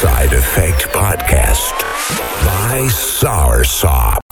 Side Effect Podcast by Soursop.